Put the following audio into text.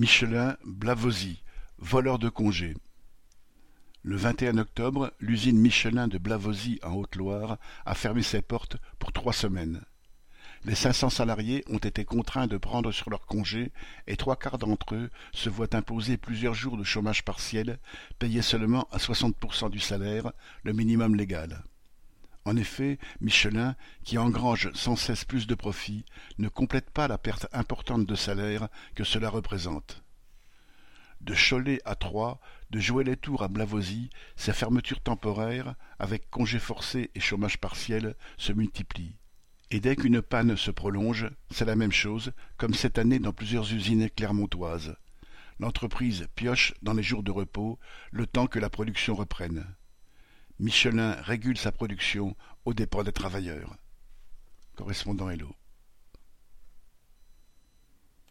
Michelin Blavozy, voleur de congés. Le vingt et un octobre, l'usine Michelin de Blavozy en Haute-Loire a fermé ses portes pour trois semaines. Les cinq cents salariés ont été contraints de prendre sur leurs congés et trois quarts d'entre eux se voient imposer plusieurs jours de chômage partiel, payés seulement à 60% du salaire, le minimum légal. En effet, Michelin, qui engrange sans cesse plus de profits, ne complète pas la perte importante de salaire que cela représente. De Cholet à Troyes, de jouer les tours à Blavozy, ces fermetures temporaires, avec congés forcés et chômage partiel, se multiplient. Et dès qu'une panne se prolonge, c'est la même chose, comme cette année dans plusieurs usines clermontoises. L'entreprise pioche dans les jours de repos, le temps que la production reprenne. Michelin régule sa production aux dépens des travailleurs. Correspondant Hello.